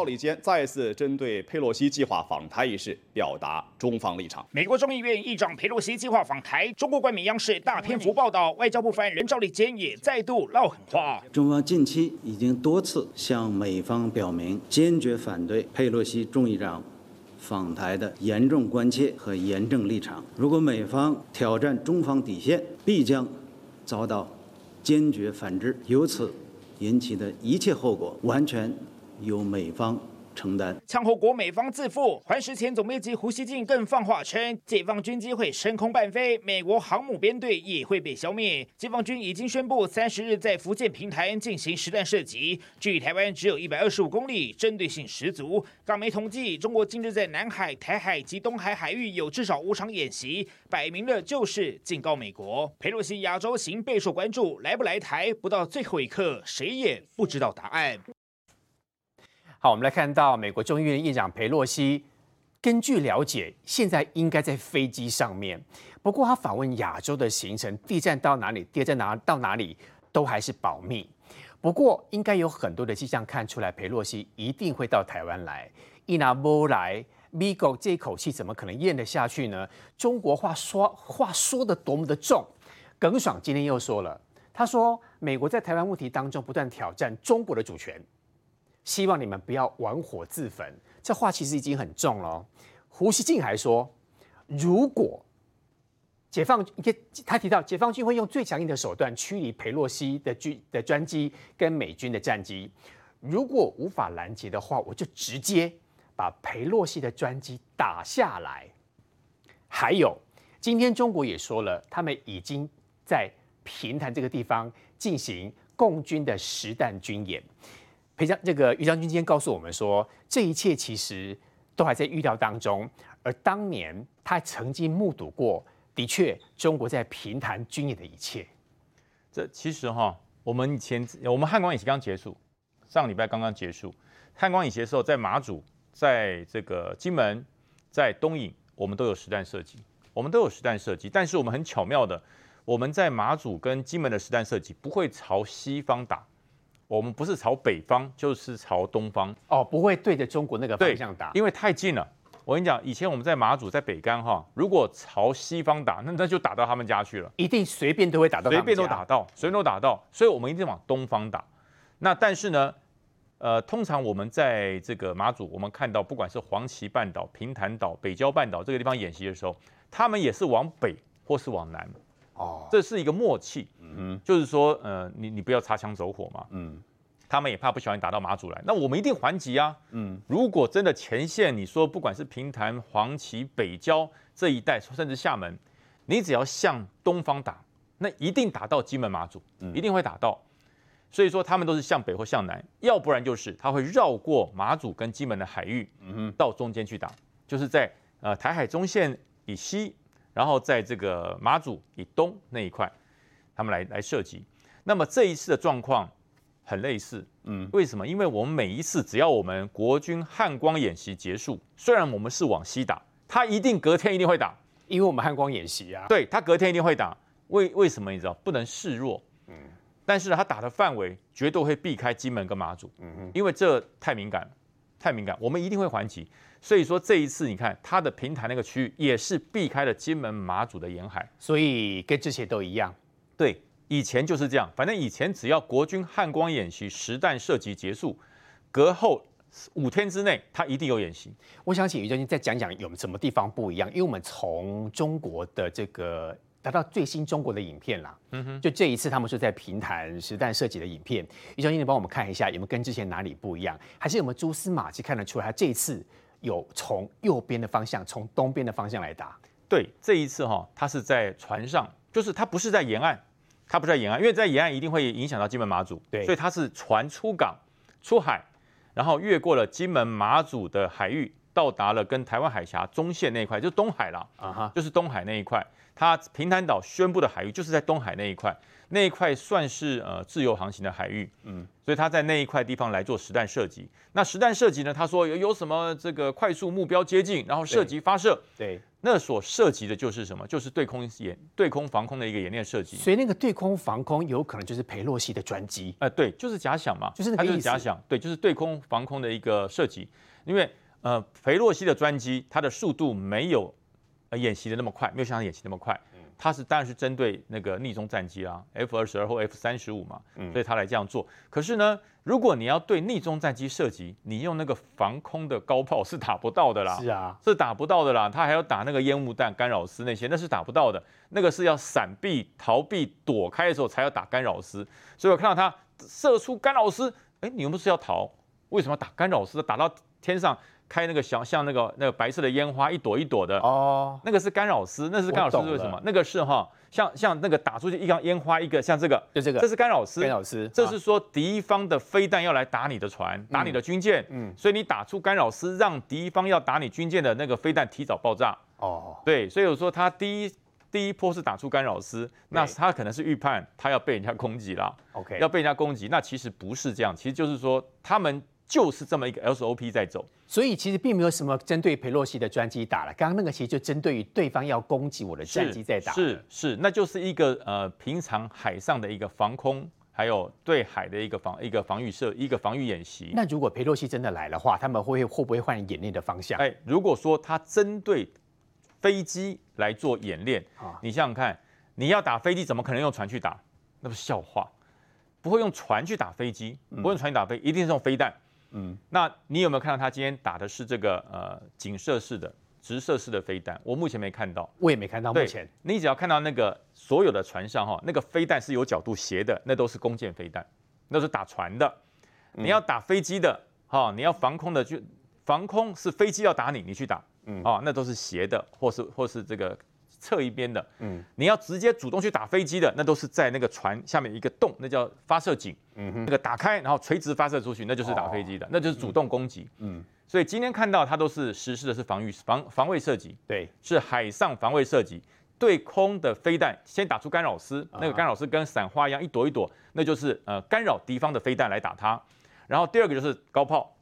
赵立坚再次针对佩洛西计划访台一事表达中方立场。美国众议院议长佩洛西计划访台，中国冠冕央视大篇幅报道，外交部发言人赵立坚也再度撂狠话。中方近期已经多次向美方表明坚决反对佩洛西众议长访台的严重关切和严正立场。如果美方挑战中方底线，必将遭到坚决反制。由此。引起的一切后果，完全由美方承担。枪后国美方自负。环时前总编辑胡锡进更放话称，解放军机会升空伴飞，美国航母编队也会被消灭。解放军已经宣布三十日在福建平潭进行实弹射击，距台湾只有一百二十五公里，针对性十足。港媒统计，中国近日在南海、台海及东海海域有至少五场演习，摆明了就是警告美国。裴洛西亚洲行备受关注，来不来台，不到最后一刻，谁也不知道答案。好，我们来看到美国众议院议长裴洛西，根据了解，现在应该在飞机上面。不过他访问亚洲的行程，地站到哪里，跌在哪到哪里，都还是保密。不过应该有很多的迹象看出来，裴洛西一定会到台湾来。一拿波来，美国这一口气怎么可能咽得下去呢？中国话说话说得多么的重。耿爽今天又说了，他说美国在台湾问题当中不断挑战中国的主权。希望你们不要玩火自焚，这话其实已经很重了。胡锡进还说，如果解放，他提到解放军会用最强硬的手段驱离佩洛西的军的专机跟美军的战机，如果无法拦截的话，我就直接把佩洛西的专机打下来。还有，今天中国也说了，他们已经在平潭这个地方进行共军的实弹军演。裴将这个于将军今天告诉我们说，这一切其实都还在预料当中。而当年他曾经目睹过，的确中国在平潭军演的一切。这其实哈，我们以前我们汉光演习刚结束，上礼拜刚刚结束。汉光演习的时候，在马祖，在这个金门，在东引，我们都有实弹射击，我们都有实弹射击。但是我们很巧妙的，我们在马祖跟金门的实弹射击不会朝西方打。我们不是朝北方，就是朝东方哦，不会对着中国那个方向打，因为太近了。我跟你讲，以前我们在马祖、在北竿哈，如果朝西方打，那那就打到他们家去了，一定随便都会打到，随便都打到，随便都打到，所以我们一定往东方打。那但是呢，呃，通常我们在这个马祖，我们看到不管是黄岐半岛、平潭岛、北郊半岛这个地方演习的时候，他们也是往北或是往南。哦，这是一个默契，嗯，就是说，呃，你你不要擦枪走火嘛，嗯，他们也怕不小心打到马祖来，那我们一定还击啊，嗯，如果真的前线你说不管是平潭、黄岐、北郊这一带，甚至厦门，你只要向东方打，那一定打到金门、马祖，一定会打到，所以说他们都是向北或向南，要不然就是他会绕过马祖跟金门的海域，嗯，到中间去打，就是在呃台海中线以西。然后在这个马祖以东那一块，他们来来射击。那么这一次的状况很类似，嗯，为什么？因为我们每一次只要我们国军汉光演习结束，虽然我们是往西打，他一定隔天一定会打，因为我们汉光演习啊。对，他隔天一定会打。为为什么你知道？不能示弱，嗯。但是他打的范围绝对会避开金门跟马祖，嗯哼，因为这太敏感，太敏感，我们一定会还击。所以说这一次，你看它的平台那个区域也是避开了金门、马祖的沿海，所以跟之前都一样。对，以前就是这样。反正以前只要国军汉光演习实弹射击结束，隔后五天之内，他一定有演习。我想请于将军再讲讲有什么地方不一样，因为我们从中国的这个达到最新中国的影片啦，嗯哼，就这一次他们是在平潭实弹射击的影片，于将军你帮我们看一下有没有跟之前哪里不一样，还是有没有蛛丝马迹看得出来他这一次。有从右边的方向，从东边的方向来打。对，这一次哈，它是在船上，就是它不是在沿岸，它不是在沿岸，因为在沿岸一定会影响到金门马祖。对，所以它是船出港、出海，然后越过了金门马祖的海域，到达了跟台湾海峡中线那一块，就是东海啦，啊哈，就是东海那一块。它平潭岛宣布的海域就是在东海那一块，那一块算是呃自由航行的海域，嗯，所以他在那一块地方来做实弹射击。那实弹射击呢，他说有有什么这个快速目标接近，然后射击发射，对，对那所涉及的就是什么？就是对空演对空防空的一个演练射击。所以那个对空防空有可能就是裴洛西的专机，呃，对，就是假想嘛，就是那个意思。假想，对，就是对空防空的一个射击，因为呃裴洛西的专机它的速度没有呃演习的那么快，没有像他演习那么快。它是当然是针对那个逆中战机啦，F 二十二或 F 三十五嘛，所以它来这样做。可是呢，如果你要对逆中战机射击，你用那个防空的高炮是打不到的啦。是啊，是打不到的啦。它还要打那个烟雾弹、干扰丝那些，那是打不到的。那个是要闪避、逃避、躲开的时候才要打干扰丝。所以我看到它射出干扰丝，哎，你又不是要逃，为什么要打干扰丝？打到天上？开那个小像那个那个白色的烟花一朵一朵的。哦，那个是干扰丝，那是干扰丝是为什么？那个是哈，像像那个打出去一缸烟花一个像这个，就这个，这是干扰丝，干扰丝，这是说敌方的飞弹要来打你的船，打你的军舰，嗯，所以你打出干扰丝，让敌方要打你军舰的那个飞弹提早爆炸。哦，对，所以我说他第一第一波是打出干扰丝，那他可能是预判他要被人家攻击了，OK，要被人家攻击，那其实不是这样，其实就是说他们。就是这么一个 SOP 在走，所以其实并没有什么针对佩洛西的专机打了。刚刚那个其实就针对于对方要攻击我的战机在打。是是，那就是一个呃平常海上的一个防空，还有对海的一个防一个防御设一个防御演习。那如果佩洛西真的来的话，他们会会不会换演练的方向？哎，如果说他针对飞机来做演练，啊，你想想看，你要打飞机，怎么可能用船去打？那不是笑话，不会用船去打飞机，不会用船去打飞，一定是用飞弹。嗯，那你有没有看到他今天打的是这个呃警射式的直射式的飞弹？我目前没看到，我也没看到。目前你只要看到那个所有的船上哈，那个飞弹是有角度斜的，那都是弓箭飞弹，那是打船的。你要打飞机的哈，你要防空的就防空是飞机要打你，你去打，嗯啊，那都是斜的，或是或是这个。侧一边的，嗯，你要直接主动去打飞机的，那都是在那个船下面一个洞，那叫发射井，嗯哼，那个打开然后垂直发射出去，那就是打飞机的，那就是主动攻击，嗯，所以今天看到它都是实施的是防御防防卫射击，对，是海上防卫射击，对空的飞弹先打出干扰丝，那个干扰丝跟散花一样一朵一朵，那就是呃干扰敌方的飞弹来打它，然后第二个就是高炮，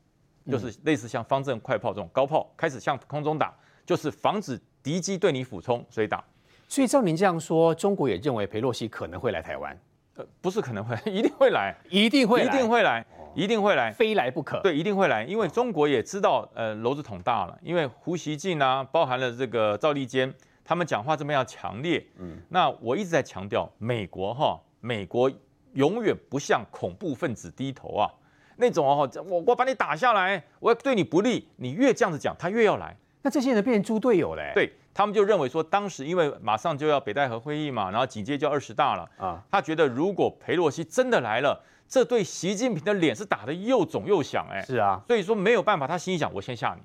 就是类似像方阵快炮这种高炮开始向空中打，就是防止。敌机对你俯冲，所以打。所以照您这样说，中国也认为裴洛西可能会来台湾？呃，不是可能会，一定会来，一定会，一定会来，一定会来，非来不可。对，一定会来，因为中国也知道，呃，篓子捅大了。因为胡锡进啊，包含了这个赵立坚，他们讲话这么样强烈。嗯，那我一直在强调，美国哈，美国永远不向恐怖分子低头啊。那种哦，我我把你打下来，我要对你不利，你越这样子讲，他越要来。那这些人变成猪队友嘞？对，他们就认为说，当时因为马上就要北戴河会议嘛，然后紧接着就二十大了啊，他觉得如果裴洛西真的来了，这对习近平的脸是打得又肿又响哎。是啊，所以说没有办法，他心里想，我先吓你。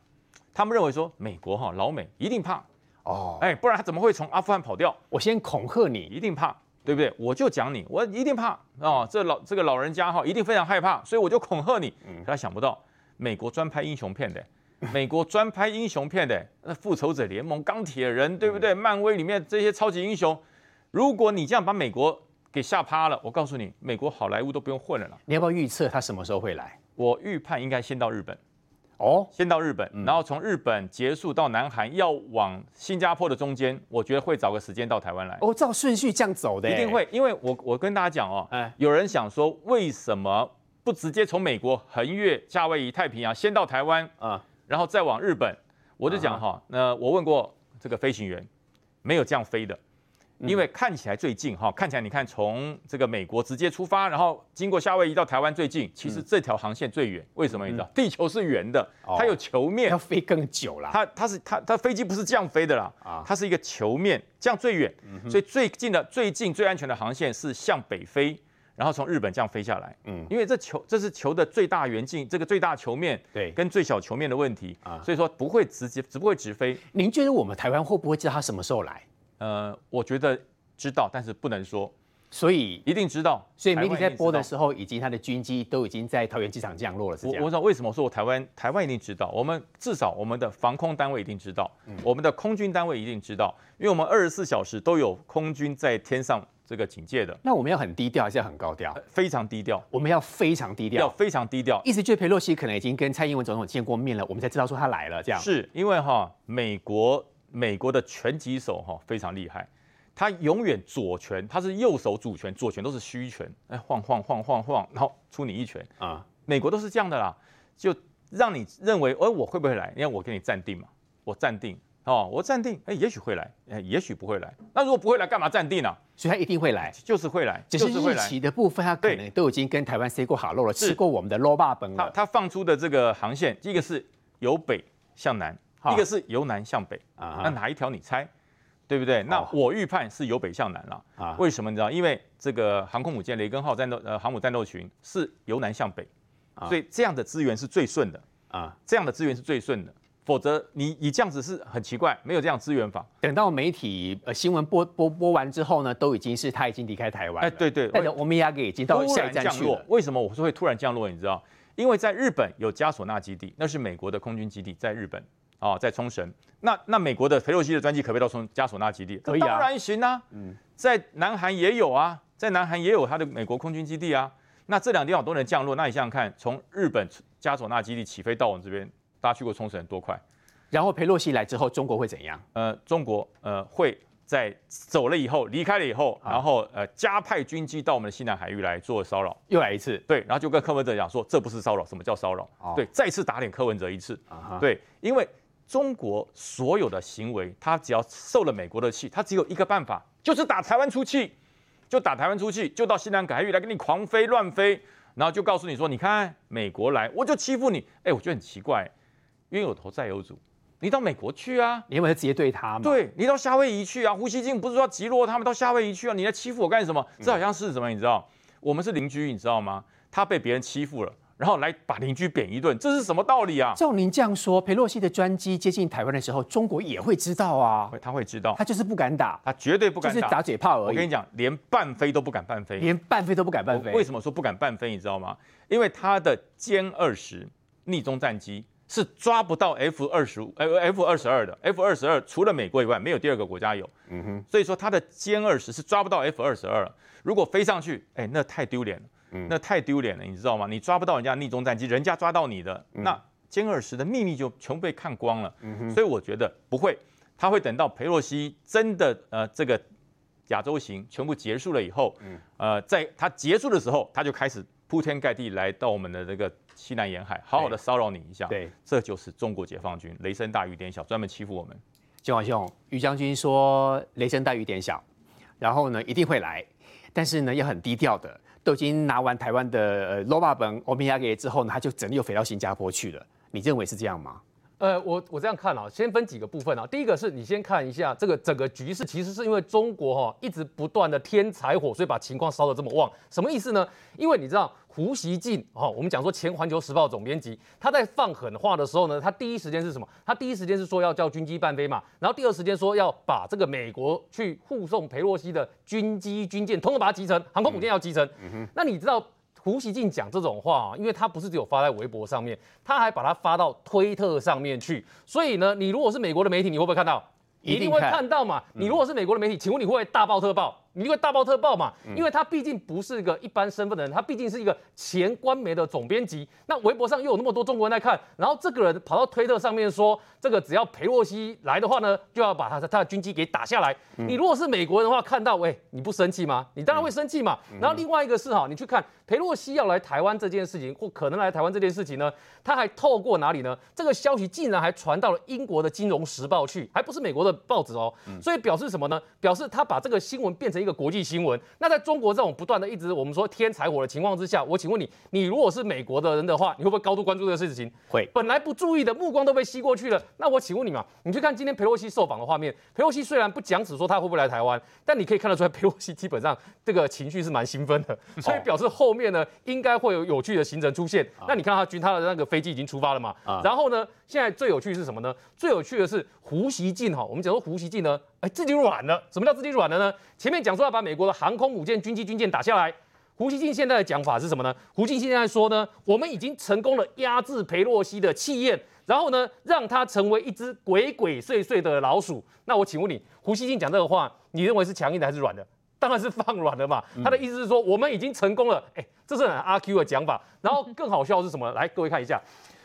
他们认为说，美国哈老美一定怕哦，哎，不然他怎么会从阿富汗跑掉？我先恐吓你，一定怕，对不对？我就讲你，我一定怕哦，这老这个老人家哈一定非常害怕，所以我就恐吓你。嗯，他想不到，美国专拍英雄片的。美国专拍英雄片的，那复仇者联盟、钢铁人，对不对？漫威里面这些超级英雄，如果你这样把美国给吓趴了，我告诉你，美国好莱坞都不用混了啦。你要不要预测他什么时候会来？我预判应该先到日本，哦，先到日本，然后从日本结束到南韩，要往新加坡的中间，我觉得会找个时间到台湾来。哦，照顺序这样走的，一定会，因为我我跟大家讲哦，哎，有人想说，为什么不直接从美国横越夏威夷、太平洋，先到台湾啊？然后再往日本，我就讲哈，那我问过这个飞行员，没有这样飞的，因为看起来最近哈，看起来你看从这个美国直接出发，然后经过夏威夷到台湾最近，其实这条航线最远，为什么你知道？地球是圆的，它有球面，要飞更久了。它它是它它飞机不是这样飞的啦，它是一个球面，这样最远，所以最近的最近最安全的航线是向北飞。然后从日本这样飞下来，嗯，因为这球这是球的最大圆径，这个最大球面对跟最小球面的问题啊，所以说不会直接，只不会直飞。您觉得我们台湾会不会知道他什么时候来？呃，我觉得知道，但是不能说。所以一定知道。所以媒体在播的候。时候，以及他的军机都已经在桃园机场降落了。我我知道为什么说我台湾台湾一定知道，我们至少我们的防空单位一定知道，嗯、我们的空军单位一定知道，因为我们二十四小时都有空军在天上这个警戒的。那我们要很低调还是要很高调？非常低调。我们要非常低调，要非常低调。意思就是佩洛西可能已经跟蔡英文总统见过面了，我们才知道说他来了，这样。是因为哈美国美国的拳击手哈非常厉害。他永远左拳，他是右手主拳，左拳都是虚拳，哎，晃晃晃晃晃，然后出你一拳啊！美国都是这样的啦，就让你认为，哎，我会不会来？因为我给你暂定嘛，我暂定哦，我暂定，哎，也许会来，哎，也许不会来。那如果不会来，干嘛暂定呢？所以他一定会来，就是会来，只是日期的部分，他可能都已经跟台湾 say 过好了，吃过我们的肉霸本了。他他放出的这个航线，一个是由北向南，一个是由南向北。啊，那哪一条你猜？对不对？那我预判是由北向南了。啊？为什么你知道？因为这个航空母舰雷根号战斗呃航母战斗群是由南向北，所以这样的资源是最顺的。啊。这样的资源是最顺的，否则你你这样子是很奇怪，没有这样资源法。等到媒体呃新闻播播播完之后呢，都已经是他已经离开台湾。哎，对对，但是欧米亚给已经到下一站去了。为什么我说会突然降落？你知道？因为在日本有加索纳基地，那是美国的空军基地，在日本。哦，在冲绳，那那美国的裴洛西的专机可不可以到从加索纳基地？可以啊，当然行啊。嗯，在南韩也有啊，在南韩也有他的美国空军基地啊。那这两个地方都能降落，那你想想看，从日本加索纳基地起飞到我们这边，大家去过冲绳多快？然后裴洛西来之后，中国会怎样？呃，中国呃会在走了以后，离开了以后，然后呃加派军机到我们的西南海域来做骚扰，又来一次。对，然后就跟柯文哲讲说，这不是骚扰，什么叫骚扰？哦、对，再次打脸柯文哲一次。啊、对，因为。中国所有的行为，他只要受了美国的气，他只有一个办法，就是打台湾出气，就打台湾出气，就到西南海域来跟你狂飞乱飞，然后就告诉你说，你看美国来，我就欺负你。哎，我觉得很奇怪，冤有头债有主，你到美国去啊，你有没有直接对他吗？对，你到夏威夷去啊，胡锡进不是说要击落他们到夏威夷去啊，你来欺负我干什么？这好像是什么？你知道，我们是邻居，你知道吗？他被别人欺负了。然后来把邻居扁一顿，这是什么道理啊？照您这样说，佩洛西的专机接近台湾的时候，中国也会知道啊？会，他会知道，他就是不敢打，他绝对不敢打，就是打嘴炮而已。我跟你讲，连半飞都不敢半飞，连半飞都不敢半飞。为什么说不敢半飞？你知道吗？因为他的歼二十逆中战机是抓不到 F 二十五、F 二十二的，F 二十二除了美国以外，没有第二个国家有。嗯哼，所以说它的歼二十是抓不到 F 二十二了。如果飞上去，哎，那太丢脸了。那太丢脸了，你知道吗？你抓不到人家逆中战机，人家抓到你的，那歼二十的秘密就全部被看光了。所以我觉得不会，他会等到裴洛西真的呃这个亚洲行全部结束了以后，呃，在他结束的时候，他就开始铺天盖地来到我们的这个西南沿海，好好的骚扰你一下。对，这就是中国解放军，雷声大雨点小，专门欺负我们。金华兄，于将军说雷声大雨点小，然后呢一定会来，但是呢要很低调的。都已经拿完台湾的呃罗巴本欧米亚给之后呢，他就整个又飞到新加坡去了。你认为是这样吗？呃，我我这样看啊，先分几个部分啊。第一个是你先看一下这个整个局势，其实是因为中国哈一直不断的添柴火，所以把情况烧得这么旺。什么意思呢？因为你知道。胡锡进，哈，我们讲说前环球时报总编辑，他在放狠话的时候呢，他第一时间是什么？他第一时间是说要叫军机半飞嘛，然后第二时间说要把这个美国去护送裴洛西的军机军舰，通通把它集成，航空母舰要集成。那你知道胡锡进讲这种话啊，因为他不是只有发在微博上面，他还把它发到推特上面去。所以呢，你如果是美国的媒体，你会不会看到？一定会看到嘛。你如果是美国的媒体，请问你会不会大爆特爆？你会大爆特爆嘛？因为他毕竟不是一个一般身份的人，他毕竟是一个前官媒的总编辑。那微博上又有那么多中国人在看，然后这个人跑到推特上面说，这个只要裴洛西来的话呢，就要把他的他的军机给打下来。你如果是美国人的话，看到喂，你不生气吗？你当然会生气嘛。然后另外一个是哈，你去看裴洛西要来台湾这件事情，或可能来台湾这件事情呢，他还透过哪里呢？这个消息竟然还传到了英国的《金融时报》去，还不是美国的报纸哦。所以表示什么呢？表示他把这个新闻变成一个国际新闻，那在中国这种不断的一直我们说添柴火的情况之下，我请问你，你如果是美国的人的话，你会不会高度关注这个事情？会。本来不注意的目光都被吸过去了。那我请问你嘛，你去看今天佩洛西受访的画面，佩洛西虽然不讲只说他会不会来台湾，但你可以看得出来，佩洛西基本上这个情绪是蛮兴奋的，所以表示后面呢应该会有有趣的行程出现。那你看他军他的那个飞机已经出发了嘛？然后呢，现在最有趣的是什么呢？最有趣的是胡锡进哈，我们讲说胡锡进呢。哎，自己软了。什么叫自己软了呢？前面讲说要把美国的航空母舰、军机、军舰打下来。胡锡进现在的讲法是什么呢？胡锡进现在说呢，我们已经成功了压制裴洛西的气焰，然后呢，让他成为一只鬼鬼祟祟的老鼠。那我请问你，胡锡进讲这个话，你认为是强硬的还是软的？当然是放软的嘛。他的意思是说，我们已经成功了。哎，这是很阿 Q 的讲法。然后更好笑的是什么？来，各位看一下，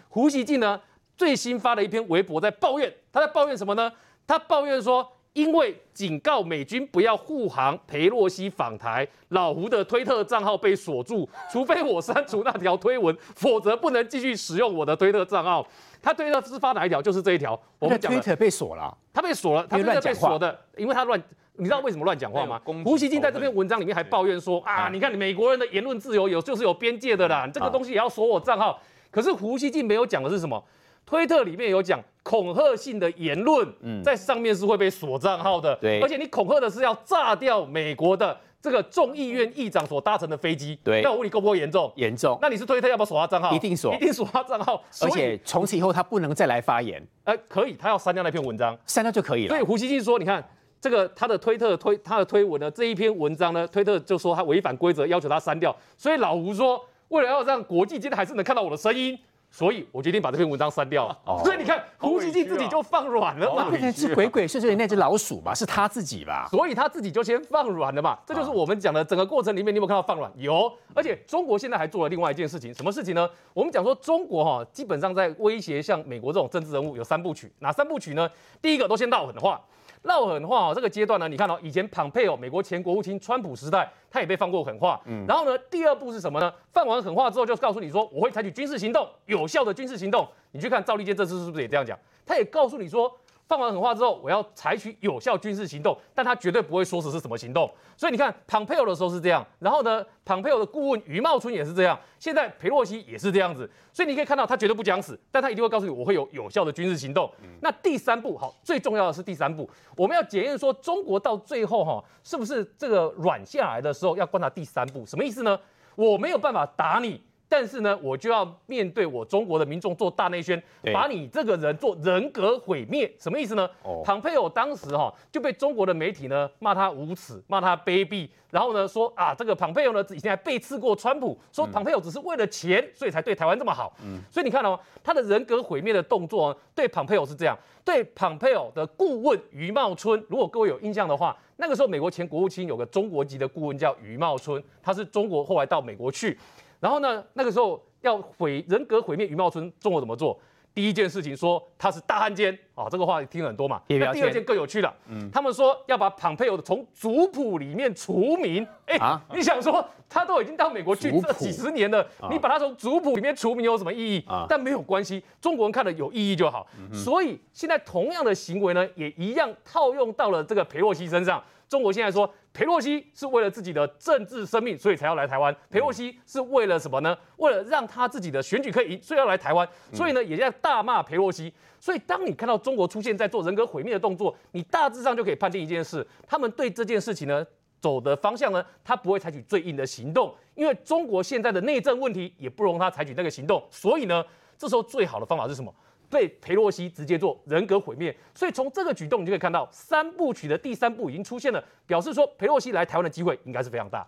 胡锡进呢最新发了一篇微博在抱怨，他在抱怨什么呢？他抱怨说。因为警告美军不要护航裴洛西访台，老胡的推特账号被锁住，除非我删除那条推文，否则不能继续使用我的推特账号。他推特是发哪一条？就是这一条。我们推特被锁了，他被锁了，他推特被锁的，因为他乱。你知道为什么乱讲话吗？胡锡进在这篇文章里面还抱怨说啊，你看美国人的言论自由有就是有边界的啦，这个东西也要锁我账号。可是胡锡进没有讲的是什么？推特里面有讲恐吓性的言论，在上面是会被锁账号的。对，而且你恐吓的是要炸掉美国的这个众议院议长所搭乘的飞机。对，那我问你够不够严重？严重。那你是推特要不要锁他账号？一定锁，一定锁他账号。而且从此以后他不能再来发言。呃，可以，他要删掉那篇文章，删掉就可以了。所以胡锡进说，你看这个他的推特推他的推文呢，这一篇文章呢，推特就说他违反规则，要求他删掉。所以老胡说，为了要让国际间还是能看到我的声音。所以我决定把这篇文章删掉。哦、所以你看，胡锡进自己就放软了嘛，变成是鬼鬼祟祟的那只老鼠吧，是他自己吧？所以他自己就先放软了嘛。这就是我们讲的整个过程里面，你有没有看到放软？有。而且中国现在还做了另外一件事情，什么事情呢？我们讲说中国哈，基本上在威胁像美国这种政治人物有三部曲。哪三部曲呢？第一个都先撂狠话。撂狠话哦，这个阶段呢，你看到以前庞佩哦，美国前国务卿，川普时代，他也被放过狠话。嗯，然后呢，第二步是什么呢？放完狠话之后，就告诉你说，我会采取军事行动，有效的军事行动。你去看赵立坚这次是不是也这样讲？他也告诉你说。放完狠话之后，我要采取有效军事行动，但他绝对不会说是是什么行动。所以你看，庞佩奥的时候是这样，然后呢，庞佩奥的顾问余茂春也是这样，现在裴洛西也是这样子。所以你可以看到，他绝对不讲死，但他一定会告诉你，我会有有效的军事行动。嗯、那第三步，好，最重要的是第三步，我们要检验说中国到最后哈，是不是这个软下来的时候，要观察第三步，什么意思呢？我没有办法打你。但是呢，我就要面对我中国的民众做大内宣，把你这个人做人格毁灭，什么意思呢？哦，庞佩奥当时哈就被中国的媒体呢骂他无耻，骂他卑鄙，然后呢说啊，这个庞佩奥呢以前还背刺过川普，说庞佩奥只是为了钱，所以才对台湾这么好。嗯，所以你看哦，他的人格毁灭的动作对庞佩奥是这样，对庞佩奥的顾问余茂春，如果各位有印象的话，那个时候美国前国务卿有个中国籍的顾问叫余茂春，他是中国后来到美国去。然后呢，那个时候要毁人格毁灭余茂春，中国怎么做？第一件事情说他是大汉奸啊，这个话听了很多嘛。那第二件更有趣了，嗯，他们说要把庞佩奥从族谱里面除名。哎，啊、你想说他都已经到美国去这几十年了，谱你把他从族谱里面除名有什么意义？啊、但没有关系，中国人看了有意义就好。嗯、所以现在同样的行为呢，也一样套用到了这个裴洛西身上。中国现在说，裴洛西是为了自己的政治生命，所以才要来台湾。裴洛西是为了什么呢？为了让他自己的选举可以赢，所以要来台湾。所以呢，也在大骂裴洛西。所以当你看到中国出现在做人格毁灭的动作，你大致上就可以判定一件事：他们对这件事情呢走的方向呢，他不会采取最硬的行动，因为中国现在的内政问题也不容他采取那个行动。所以呢，这时候最好的方法是什么？对裴洛西直接做人格毁灭，所以从这个举动你就可以看到三部曲的第三部已经出现了，表示说裴洛西来台湾的机会应该是非常大。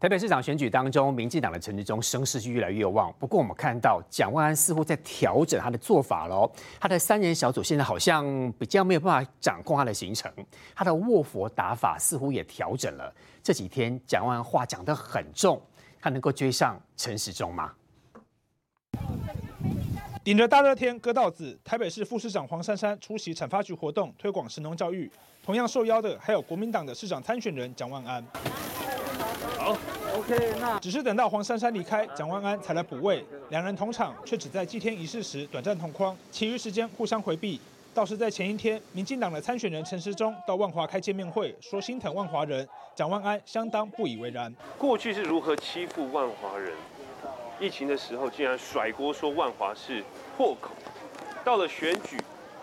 台北市长选举当中，民进党的陈时中声势是越来越旺，不过我们看到蒋万安似乎在调整他的做法喽，他的三人小组现在好像比较没有办法掌控他的行程，他的卧佛打法似乎也调整了。这几天蒋万安话讲得很重，他能够追上陈时中吗？顶着大热天割稻子，台北市副市长黄珊珊出席产发局活动，推广神农教育。同样受邀的还有国民党的市长参选人蒋万安。好，OK，那只是等到黄珊珊离开，蒋万安才来补位。两人同场，却只在祭天仪式时短暂同框，其余时间互相回避。倒是在前一天，民进党的参选人陈时中到万华开见面会，说心疼万华人，蒋万安相当不以为然。过去是如何欺负万华人？疫情的时候，竟然甩锅说万华是破口，到了选举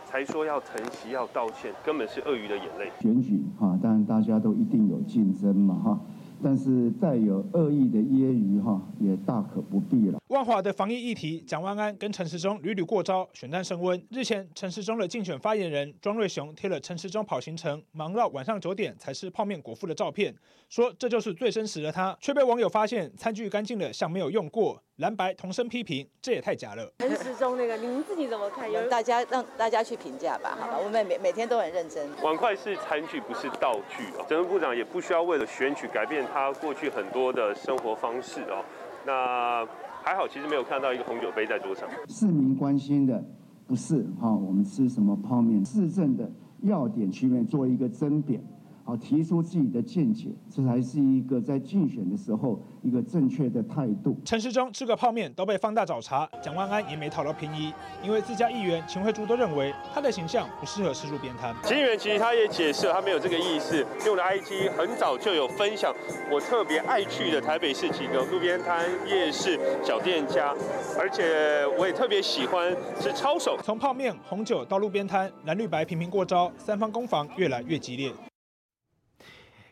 才说要疼惜要道歉，根本是鳄鱼的眼泪。选举哈，当然大家都一定有竞争嘛哈，但是带有恶意的揶揄哈，也大可不必了。万华的防疫议题，蒋万安跟陈时中屡屡过招，选战升温。日前，陈时中的竞选发言人庄瑞雄贴了陈时中跑行程，忙到晚上九点才吃泡面果腹的照片，说这就是最真实的他，却被网友发现餐具干净的像没有用过，蓝白同声批评，这也太假了。陈时中那个，你们自己怎么看？有大家让大家去评价吧，好吧？我们每每天都很认真。碗筷是餐具，不是道具啊。整个部长也不需要为了选举改变他过去很多的生活方式哦。那还好，其实没有看到一个红酒杯在桌上。市民关心的不是哈，我们吃什么泡面，市政的要点区面做一个争点。好，提出自己的见解，这才是一个在竞选的时候一个正确的态度。陈时中吃个泡面都被放大找茬，蒋万安也没讨到便宜，因为自家议员秦惠珠都认为他的形象不适合吃路边摊。秦议员其实他也解释了，他没有这个意思，因为我的 IG 很早就有分享我特别爱去的台北市几个路边摊、夜市、小店家，而且我也特别喜欢吃抄手。从泡面、红酒到路边摊，蓝绿白频频过招，三方攻防越来越激烈。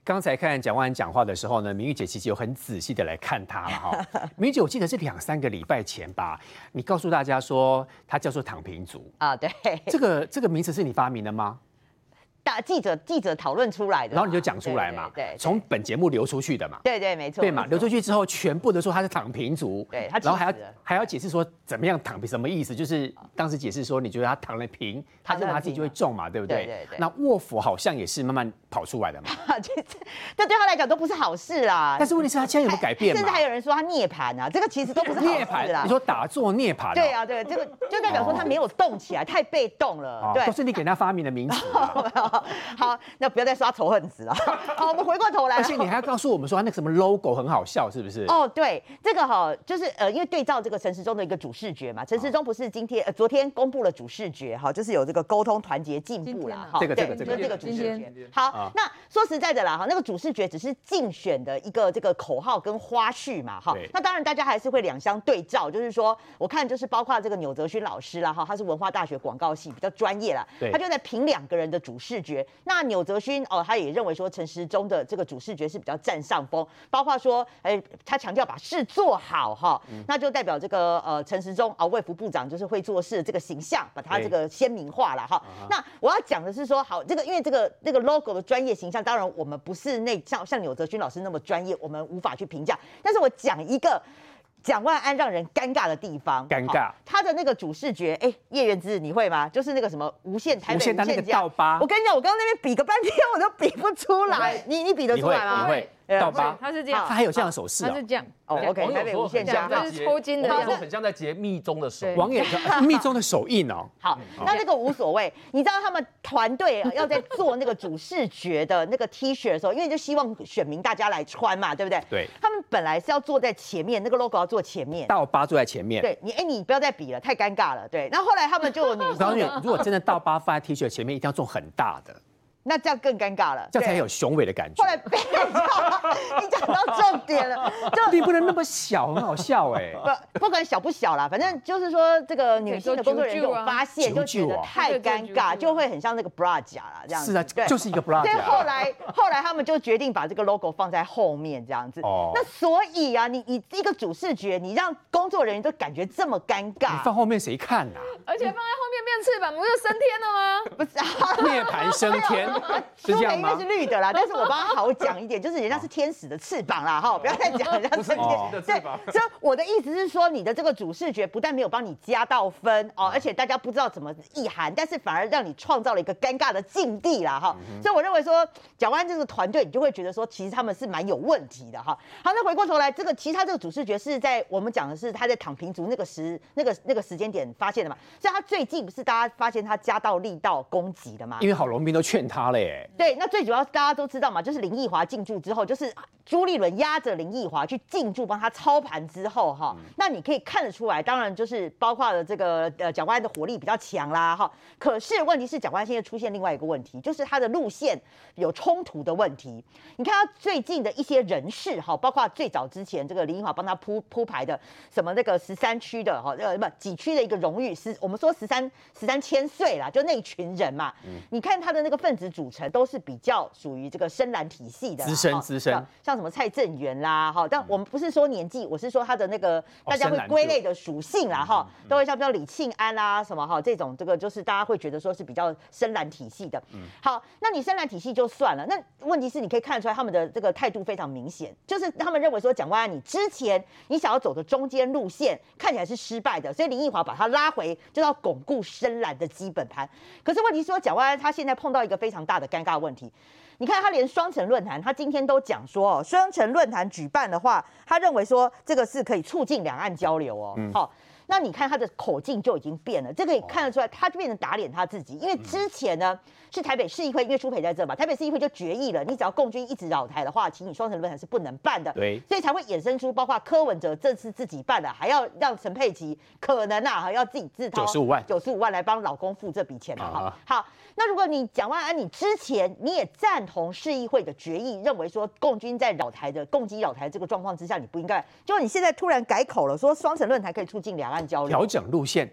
刚才看蒋万安讲话的时候呢，明玉姐其实有很仔细的来看他了哈。明玉姐，我记得是两三个礼拜前吧，你告诉大家说他叫做躺平族啊，对，这个这个名词是你发明的吗？大记者记者讨论出来的，然后你就讲出来嘛，对，从本节目流出去的嘛，对对没错，对嘛，流出去之后，全部都说他是躺平族，对，他然后还要还要解释说怎么样躺平什么意思，就是当时解释说你觉得他躺了平，他认为他自己就会中嘛，对不对？对对。那卧佛好像也是慢慢跑出来的嘛，这这对他来讲都不是好事啦。但是问题是他现在有没有改变？甚至还有人说他涅槃啊，这个其实都不是涅槃啦。你说打坐涅槃？对啊，对，这个就代表说他没有动起来，太被动了，对，都是你给他发明的名词。好。那不要再刷仇恨值了。好，我们回过头来。而且你还要告诉我们说，他那个什么 logo 很好笑，是不是？哦，对，这个哈，就是呃，因为对照这个陈时中的一个主视觉嘛，陈时中不是今天呃昨天公布了主视觉哈，就是有这个沟通、团结、进步啦。哈。这个这个这个这个主视觉。好，那说实在的啦哈，那个主视觉只是竞选的一个这个口号跟花絮嘛哈。那当然大家还是会两相对照，就是说我看就是包括这个钮泽勋老师啦哈，他是文化大学广告系比较专业啦，他就在评两个人的主视觉。那钮泽勋哦，他也。认为说陈时中的这个主视觉是比较占上风，包括说，哎，他强调把事做好哈，那就代表这个呃陈时中啊，卫福部长就是会做事这个形象，把他这个鲜明化了哈。那我要讲的是说，好，这个因为这个那个 logo 的专业形象，当然我们不是那像像钮泽勋老师那么专业，我们无法去评价。但是我讲一个。蒋万安让人尴尬的地方，尴尬。他的那个主视觉，哎，叶元之你会吗？就是那个什么无限台北无限那个倒八。我跟你讲，我刚刚那边比个半天，我都比不出来。你你比得出来吗？会。倒八，他是这样，他还有这样的手势，他是这样。哦，OK，台北无限家，这是抽筋的，很像在结密宗的手，王爷密宗的手印哦。好，那这个无所谓。你知道他们团队要在做那个主视觉的那个 T 恤的时候，因为就希望选民大家来穿嘛，对不对？对。他们本来是要坐在前面，那个 logo 要坐前面，倒八坐在前面。对你，哎，你不要再比了，太尴尬了。对。那后后来他们就，你如果真的倒八放在 T 恤前面，一定要做很大的。那这样更尴尬了，这样才有雄伟的感觉。后来别 你讲到重点了，就你不能那么小，很好笑哎。不，不管小不小啦，反正就是说，这个女性的工作人员有发现，就觉得太尴尬，就会很像那个 bra 夹啦，这样子。是啊，就是一个 bra 夹。所以后来，后来他们就决定把这个 logo 放在后面，这样子。哦。那所以啊，你你一个主视觉，你让工作人员都感觉这么尴尬，你放后面谁看啊？而且放在后面变翅膀，不就升天了吗？不是，涅槃升天。书应该是绿的啦，但是我帮他好讲一点，就是人家是天使的翅膀啦，哈，不要再讲人家是天使 的翅膀。对，所以我的意思是说，你的这个主视觉不但没有帮你加到分哦，而且大家不知道怎么意涵，但是反而让你创造了一个尴尬的境地啦，哈。所以我认为说，讲完这个团队，你就会觉得说，其实他们是蛮有问题的哈。好，那回过头来，这个其实他这个主视觉是在我们讲的是他在躺平族那个时那个那个时间点发现的嘛，所以他最近不是大家发现他加到力道攻击的吗？因为郝龙斌都劝他了耶。对，那最主要大家都知道嘛，就是林奕华进驻之后，就是朱立伦压着林奕华去进驻帮他操盘之后，哈，那你可以看得出来，当然就是包括了这个呃蒋万安的火力比较强啦，哈。可是问题是蒋万安现在出现另外一个问题，就是他的路线有冲突的问题。你看他最近的一些人事，哈，包括最早之前这个林奕华帮他铺铺排的什么那个十三区的哈，呃不几区的一个荣誉是，我们说十三十三千岁啦，就那一群人嘛。嗯、你看他的那个分子组成都是比较属于这个深蓝体系的，资深资深，像什么蔡正元啦，哈，但我们不是说年纪，我是说他的那个大家会归类的属性啦，哈、哦，都会像比较李庆安啦什么哈，这种这个就是大家会觉得说是比较深蓝体系的。嗯，好，那你深蓝体系就算了，那问题是你可以看得出来他们的这个态度非常明显，就是他们认为说蒋万安你之前你想要走的中间路线看起来是失败的，所以林奕华把他拉回就要巩固深蓝的基本盘。可是问题是说蒋万安他现在碰到一个非常大的尴尬问题，你看他连双城论坛他今天都讲说哦，双城论坛举办的话，他认为说这个是可以促进两岸交流哦，好。那你看他的口径就已经变了，这可以看得出来，他就变成打脸他自己。因为之前呢是台北市议会，因为苏培在这嘛，台北市议会就决议了，你只要共军一直扰台的话，请你双城论坛是不能办的。对，所以才会衍生出包括柯文哲这次自己办的，还要让陈佩琪可能啊还要自己自掏九十五万九十五万来帮老公付这笔钱嘛。好，那如果你蒋万安，你之前你也赞同市议会的决议，认为说共军在扰台的共机扰台这个状况之下，你不应该，就你现在突然改口了，说双城论坛可以促进两岸交流，调整路线，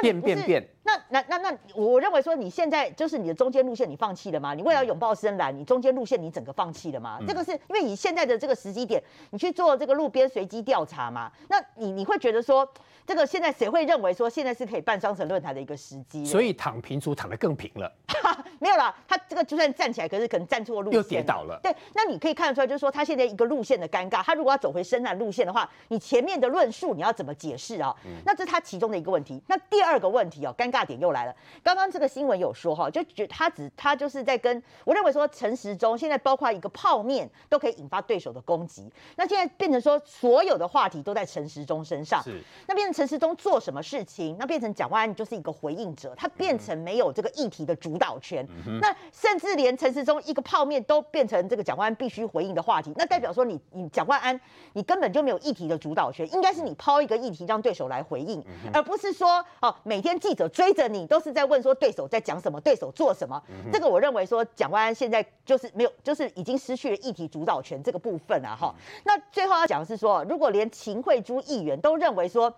变变变。那那那那，我认为说你现在就是你的中间路线你放弃了吗？你为了拥抱深蓝，你中间路线你整个放弃了吗？嗯、这个是因为你现在的这个时机点，你去做这个路边随机调查嘛？那你你会觉得说，这个现在谁会认为说现在是可以办双城论坛的一个时机？所以躺平族躺得更平了。没有啦，他这个就算站起来，可是可能站错路线，又跌倒了。对，那你可以看得出来，就是说他现在一个路线的尴尬。他如果要走回深蓝路线的话，你前面的论述你要怎么解释啊？嗯、那这是他其中的一个问题。那第二个问题哦，尴尬点又来了。刚刚这个新闻有说哈，就觉他只他就是在跟我认为说陈时中现在包括一个泡面都可以引发对手的攻击，那现在变成说所有的话题都在陈时中身上，是那变成陈时中做什么事情，那变成蒋万安就是一个回应者，他变成没有这个议题的主导权，嗯、那甚至连陈时中一个泡面都变成这个蒋万安必须回应的话题，那代表说你你蒋万安你根本就没有议题的主导权，应该是你抛一个议题让对手来回应，嗯、而不是说哦每天记者追着你都是在。问说对手在讲什么，对手做什么？嗯、这个我认为说蒋万安现在就是没有，就是已经失去了议题主导权这个部分啊。哈、嗯。那最后要讲的是说，如果连秦惠珠议员都认为说。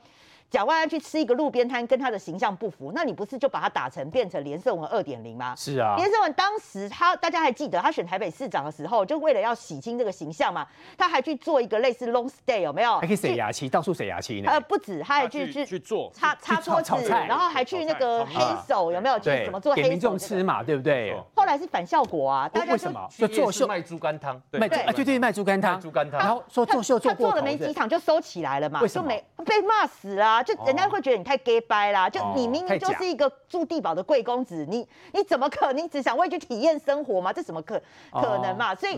蒋万安去吃一个路边摊，跟他的形象不符，那你不是就把他打成变成连胜文二点零吗？是啊，连胜文当时他大家还记得，他选台北市长的时候，就为了要洗清这个形象嘛，他还去做一个类似 long stay 有没有？还可以洗牙漆，到处洗牙漆呢。呃，不止，他还去去去做擦擦桌子，然后还去那个黑手有没有？去怎么做黑手？给民众吃嘛，对不对？后来是反效果啊，大家为什么？就作秀卖猪肝汤，卖对对对卖猪肝汤，猪肝汤，然后说作秀做过做了没几场就收起来了嘛，为什么？被骂死了，就人家会觉得。你太 gay 掰啦！就你明明就是一个住地堡的贵公子，你你怎么可能只想为去体验生活吗？这怎么可可能嘛？所以，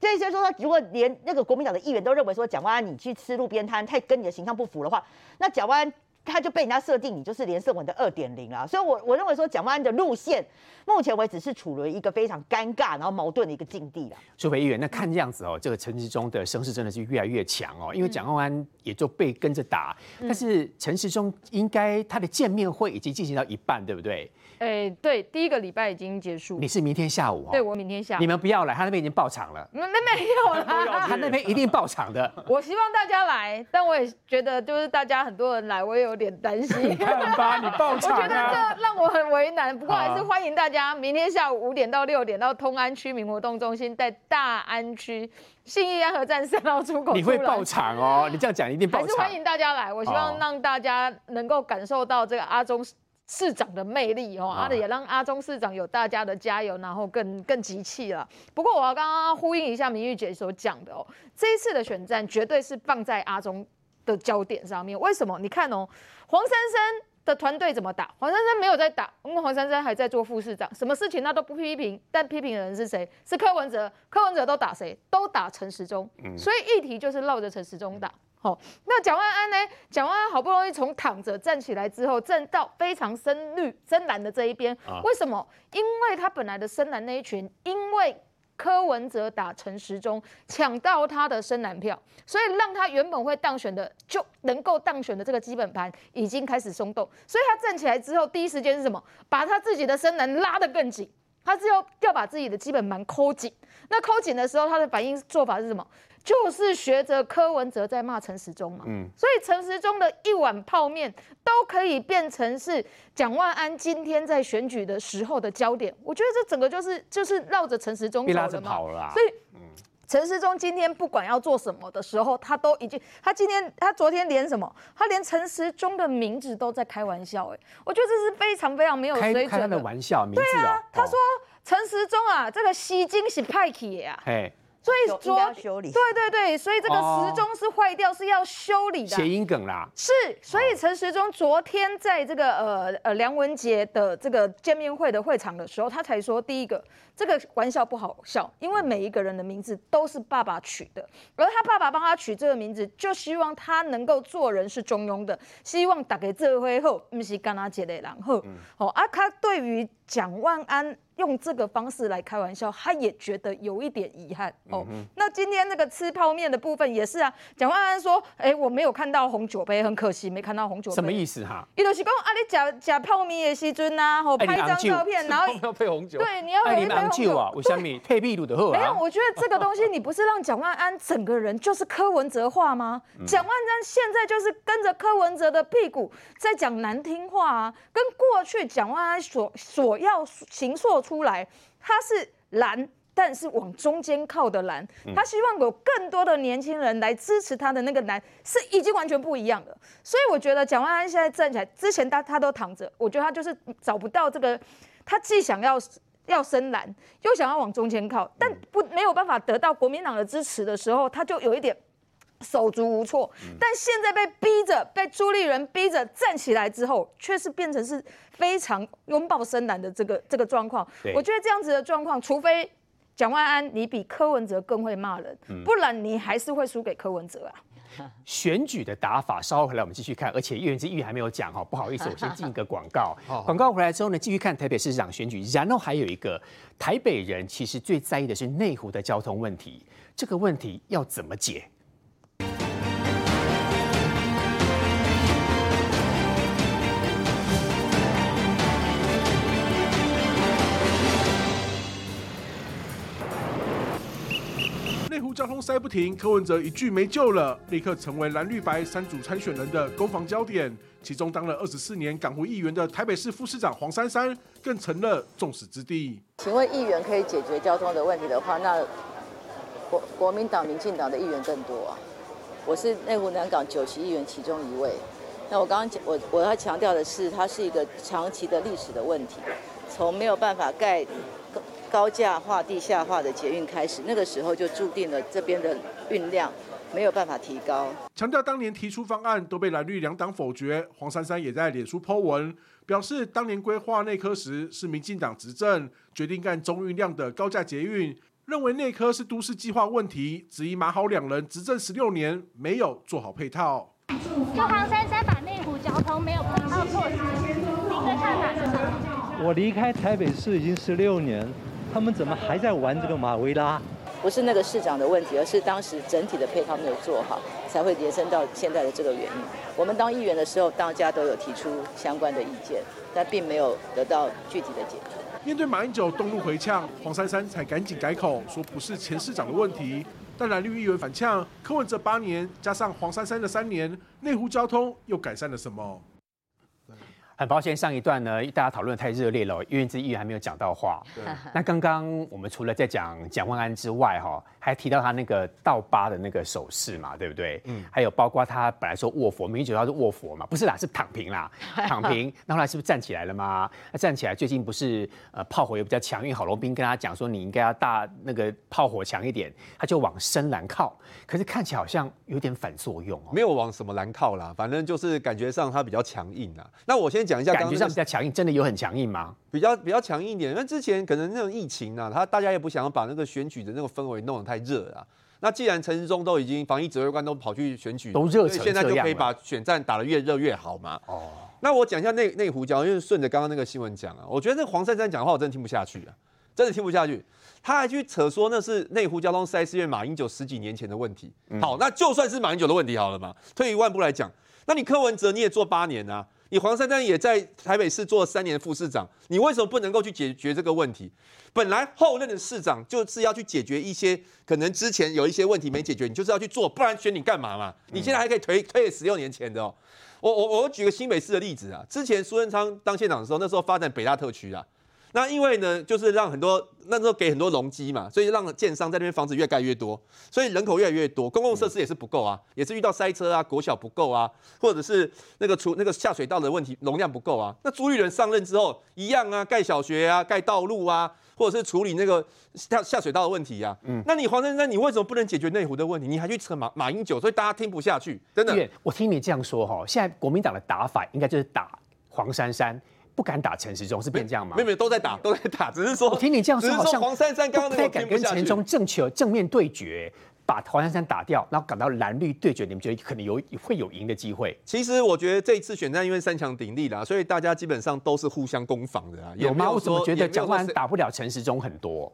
所以就是说，如果连那个国民党的议员都认为说蒋万安你去吃路边摊，太跟你的形象不符的话，那蒋万安。他就被人家设定你就是连胜文的二点零啊，所以我我认为说蒋万安的路线，目前为止是处于一个非常尴尬然后矛盾的一个境地了。苏培议员，那看这样子哦，这个陈时中的声势真的是越来越强哦，因为蒋万安也就被跟着打，嗯、但是陈时中应该他的见面会已经进行到一半，对不对？哎、欸，对，第一个礼拜已经结束。你是明天下午哦？对，我明天下午。你们不要来，他那边已经爆场了。那没有啦，他那边一定爆场的。我希望大家来，但我也觉得就是大家很多人来，我也有点担心。你看吧，你爆场啊！我觉得这让我很为难。不过还是欢迎大家明天下午五点到六点到通安区民活动中心，在大安区信义安和站三号出口。你会爆场哦！你这样讲一定爆场。还是欢迎大家来，我希望让大家能够感受到这个阿中。市长的魅力哦，阿、啊、的也让阿中市长有大家的加油，然后更更集气了。不过我要刚刚呼应一下明玉姐所讲的哦，这一次的选战绝对是放在阿中的焦点上面。为什么？你看哦，黄珊珊的团队怎么打？黄珊珊没有在打，因为黄珊珊还在做副市长，什么事情他都不批评。但批评的人是谁？是柯文哲。柯文哲都打谁？都打陈时中。所以议题就是绕着陈时中打。好，那蒋万安呢？蒋万安好不容易从躺着站起来之后，站到非常深绿、深蓝的这一边。为什么？因为他本来的深蓝那一群，因为柯文哲打陈时中，抢到他的深蓝票，所以让他原本会当选的就能够当选的这个基本盘已经开始松动。所以他站起来之后，第一时间是什么？把他自己的深蓝拉得更紧，他只有要把自己的基本盘抠紧。那抠紧的时候，他的反应做法是什么？就是学着柯文哲在骂陈时中嘛。嗯，所以陈时中的一碗泡面都可以变成是蒋万安今天在选举的时候的焦点。我觉得这整个就是就是绕着陈时中走的嘛。所以，嗯。陈时中今天不管要做什么的时候，他都已经，他今天他昨天连什么，他连陈时中的名字都在开玩笑，哎，我觉得这是非常非常没有水准的。玩笑，名字对啊，他说陈时中啊，这个吸金是派去的啊。所以说，对对对，所以这个时钟是坏掉，是要修理的。谐音梗啦。是，所以陈时中昨天在这个呃呃梁文杰的这个见面会的会场的时候，他才说，第一个这个玩笑不好笑，因为每一个人的名字都是爸爸取的，而他爸爸帮他取这个名字，就希望他能够做人是中庸的，希望大家这回后，不是干他一个人好。好，啊，他对于蒋万安。用这个方式来开玩笑，他也觉得有一点遗憾哦。嗯、那今天那个吃泡面的部分也是啊。蒋万安说：“哎、欸，我没有看到红酒杯，很可惜没看到红酒杯。”什么意思哈？伊就是讲啊，你假假泡面的时阵呐，吼，拍一张照片，然后要配红酒。对，你要配红酒啊。为什么配秘鲁的喝啊？没有，我觉得这个东西你不是让蒋万安整个人就是柯文哲化吗？蒋、嗯、万安现在就是跟着柯文哲的屁股在讲难听话啊，跟过去蒋万安所所要形塑出来。他是蓝，但是往中间靠的蓝。他希望有更多的年轻人来支持他的那个蓝，是已经完全不一样的。所以我觉得蒋万安现在站起来，之前他他都躺着，我觉得他就是找不到这个，他既想要要深蓝，又想要往中间靠，但不没有办法得到国民党的支持的时候，他就有一点。手足无措，但现在被逼着，被朱立伦逼着站起来之后，却是变成是非常拥抱深蓝的这个这个状况。我觉得这样子的状况，除非蒋万安你比柯文哲更会骂人，不然你还是会输给柯文哲啊。选举的打法，稍后回来我们继续看。而且叶元之议员还没有讲哈，不好意思，我先进一个广告。广告回来之后呢，继续看台北市长选举。然后还有一个台北人其实最在意的是内湖的交通问题，这个问题要怎么解？交通塞不停，柯文哲一句没救了，立刻成为蓝绿白三组参选人的攻防焦点。其中当了二十四年港湖议员的台北市副市长黄珊珊，更成了众矢之的。请问议员可以解决交通的问题的话，那国国民党、民进党的议员更多啊。我是内湖南港九席议员其中一位。那我刚刚讲，我我要强调的是，它是一个长期的历史的问题，从没有办法盖。高架化、地下化的捷运开始，那个时候就注定了这边的运量没有办法提高。强调当年提出方案都被蓝绿两党否决。黄珊珊也在脸书 po 文，表示当年规划内科时是民进党执政，决定干中运量的高架捷运，认为内科是都市计划问题，质疑马好两人执政十六年没有做好配套。就黄珊珊把内湖交通没有配套措施，您的看法是什么？我离开台北市已经十六年。他们怎么还在玩这个马维拉？不是那个市长的问题，而是当时整体的配套没有做好，才会延伸到现在的这个原因。我们当议员的时候，大家都有提出相关的意见，但并没有得到具体的解决。面对马英九动怒回呛，黄珊珊才赶紧改口，说不是前市长的问题。但蓝绿议员反呛，柯文哲八年加上黄珊珊的三年，内湖交通又改善了什么？很抱歉，上一段呢，大家讨论得太热烈了，因为这议员还没有讲到话。对 那刚刚我们除了在讲蒋万安之外，哈，还提到他那个倒八的那个手势嘛，对不对？嗯。还有包括他本来说卧佛，没觉得他是卧佛嘛，不是啦，是躺平啦，躺平。那后来是不是站起来了吗？那站起来，最近不是呃炮火也比较强，因为郝龙斌跟他讲说，你应该要大那个炮火强一点，他就往深蓝靠。可是看起来好像有点反作用哦。没有往什么蓝靠啦，反正就是感觉上他比较强硬啊。那我先。讲一下，感觉上比较强硬，真的有很强硬吗？比较比较强硬一点，因为之前可能那种疫情啊，他大家也不想要把那个选举的那个氛围弄得太热啊。那既然陈时中都已经防疫指挥官都跑去选举，都热现在就可以把选战打得越热越好嘛。哦，那我讲一下内内湖交，因为顺着刚刚那个新闻讲啊，我觉得那黄珊珊讲的话我真的听不下去啊，真的听不下去。他还去扯说那是内湖交通塞是因为马英九十几年前的问题。好，那就算是马英九的问题好了嘛，退一万步来讲，那你柯文哲你也做八年啊。你黄珊珊也在台北市做了三年副市长，你为什么不能够去解决这个问题？本来后任的市长就是要去解决一些可能之前有一些问题没解决，你就是要去做，不然选你干嘛嘛？你现在还可以推推十六年前的哦。我我我举个新北市的例子啊，之前苏贞昌当县长的时候，那时候发展北大特区啊。那因为呢，就是让很多那时候给很多容积嘛，所以让建商在那边房子越盖越多，所以人口越来越多，公共设施也是不够啊，也是遇到塞车啊，国小不够啊，或者是那个出那个下水道的问题容量不够啊。那朱立伦上任之后一样啊，盖小学啊，盖道路啊，或者是处理那个下下水道的问题啊。嗯，那你黄珊珊，你为什么不能解决内湖的问题？你还去扯马马英九，所以大家听不下去，真的。我听你这样说哈，现在国民党的打法应该就是打黄珊珊。不敢打陈时中是变这样吗？没有没有，都在打都在打，只是说我听你这样说，好像黄珊珊刚刚不太敢跟陈时中正球正面对决，把黄珊珊打掉，然后赶到蓝绿对决，你们觉得可能有会有赢的机会？其实我觉得这一次选战因为三强鼎立啦，所以大家基本上都是互相攻防的啊。有吗？我怎么觉得蒋万打不了陈时中很多？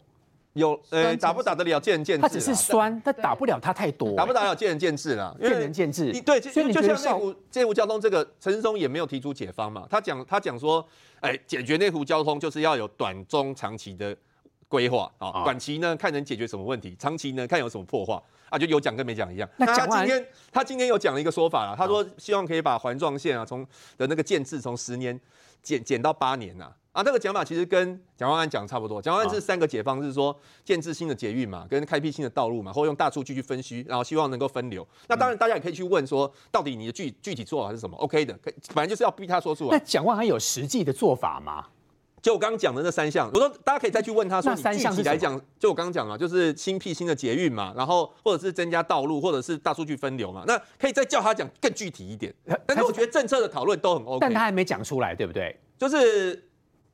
有呃，打不打得了见仁见智。他只是酸，他打不了他太多。打不打得了见仁见智啦，见仁见智。对，所以就像内湖内湖交通这个，陈时中也没有提出解方嘛。他讲他讲说，哎，解决内湖交通就是要有短中长期的规划啊。短期呢，看能解决什么问题；长期呢，看有什么破坏啊，就有讲跟没讲一样。那他今天他今天有讲了一个说法啦，他说希望可以把环状线啊，从的那个建制从十年减减到八年呐。啊，这个讲法其实跟蒋万安讲的差不多。蒋万安是三个解方，是说建制新的捷运嘛，跟开辟新的道路嘛，或用大数据去分析，然后希望能够分流。那当然，大家也可以去问说，到底你的具具体做法是什么？OK 的，可反正就是要逼他说出来。那蒋万安有实际的做法吗？就我刚刚讲的那三项，我说大家可以再去问他说，你具体来讲，就我刚刚讲了，就是新辟新的捷运嘛，然后或者是增加道路，或者是大数据分流嘛。那可以再叫他讲更具体一点。但是我觉得政策的讨论都很 OK，但他还没讲出来，对不对？就是。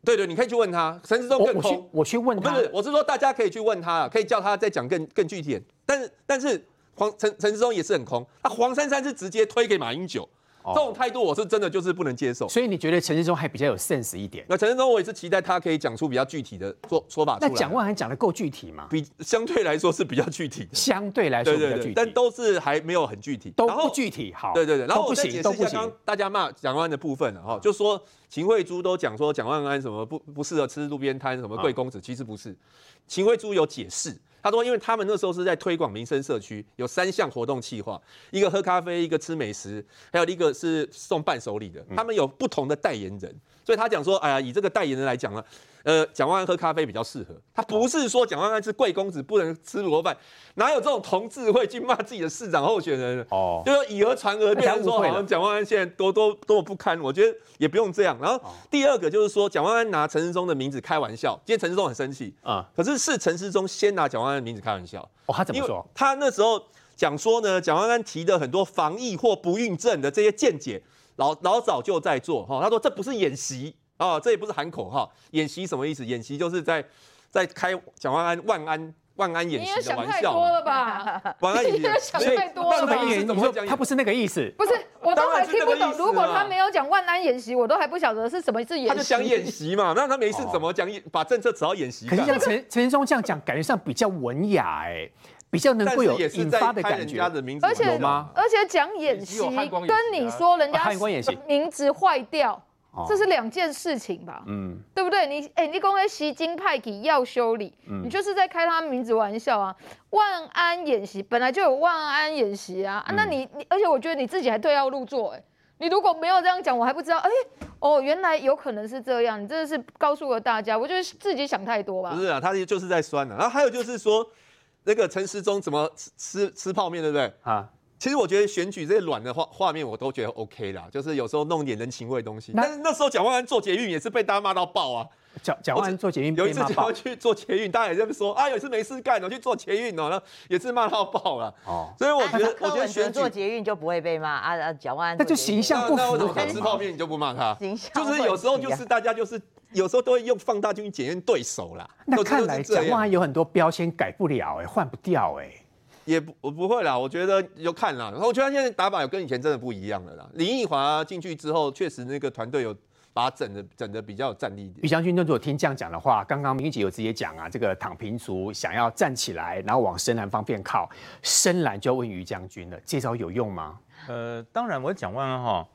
对对，你可以去问他，陈时中更空。我，我去，我去问他，不是，我是说大家可以去问他，可以叫他再讲更更具体点。但是但是黄陈陈时中也是很空，那黄珊珊是直接推给马英九。这种态度我是真的就是不能接受，所以你觉得陈世忠还比较有 sense 一点？那陈世忠我也是期待他可以讲出比较具体的说说法出来。那蒋万安讲的够具体吗？比相对来说是比较具体的，相对来说比较具体，但都是还没有很具体，都不具体。好，对对对，然后我再解释一下刚刚大家骂蒋万安的部分哈，就说秦惠珠都讲说蒋万安什么不不适合吃路边摊，什么贵公子，其实不是，秦惠珠有解释。他说，因为他们那时候是在推广民生社区，有三项活动计划，一个喝咖啡，一个吃美食，还有一个是送伴手礼的。他们有不同的代言人，所以他讲说，哎呀，以这个代言人来讲呢。呃，蒋万安喝咖啡比较适合。他不是说蒋万安是贵公子不能吃卤肉饭，哪有这种同志会去骂自己的市长候选人？哦，就是以讹传讹，变成说好像蒋万安现在多多多么不堪。我觉得也不用这样。然后第二个就是说，蒋万安拿陈世忠的名字开玩笑，今天陈世忠很生气啊。可是是陈世忠先拿蒋万安的名字开玩笑。哦，他怎么说？他那时候讲说呢，蒋万安提的很多防疫或不孕症的这些见解，老老早就在做哈。他说这不是演习。哦，这也不是喊口号，演习什么意思？演习就是在在开蒋万安万安万安演习的玩笑。你也想太多了吧？万安演习，你也想太多了吧？怎么会讲？他不是那个意思。不是，我都还听不懂。如果他没有讲万安演习，我都还不晓得是什么是演习。他就讲演习嘛，那他没事怎么讲？把政策扯到演习？可是像陈陈时中这样讲，感觉上比较文雅哎，比较能够有引发的感觉。而且而且讲演习，跟你说人家名字坏掉。这是两件事情吧，嗯，对不对？你哎，你公开袭金派给要修理，嗯、你就是在开他名字玩笑啊。万安演习本来就有万安演习啊，嗯、啊那你你，而且我觉得你自己还对号入座，哎，你如果没有这样讲，我还不知道，哎，哦，原来有可能是这样，你真的是告诉了大家，我觉得自己想太多吧。不是啊，他就是在酸的、啊。然后还有就是说，那个陈时中怎么吃吃吃泡面，对不对？啊。其实我觉得选举这些软的画画面我都觉得 OK 啦，就是有时候弄点人情味的东西。但是那时候蒋万安做捷运也是被大家骂到爆啊！蒋蒋万安做捷运有一次蒋万去做捷运，大家也这么说啊，有一次没事干，我去做捷运哦，那也是骂到爆了。哦，所以我觉得我觉得选做捷运就不会被骂啊啊！蒋万安那就形象不符。那为什么吃泡面你就不骂他？形象就是有时候就是大家就是有时候都会用放大镜去检验对手啦。那看来蒋万安有很多标签改不了哎，换不掉哎。也不我不会啦，我觉得就看啦。然后我觉得他现在打法有跟以前真的不一样了啦。林奕华进去之后，确实那个团队有把他整的整的比较有战力一点。于将军，如果听这样讲的话，刚刚明玉姐有直接讲啊，这个躺平族想要站起来，然后往深蓝方面靠，深蓝就要问于将军了，这招有用吗？呃，当然，我讲完了哈，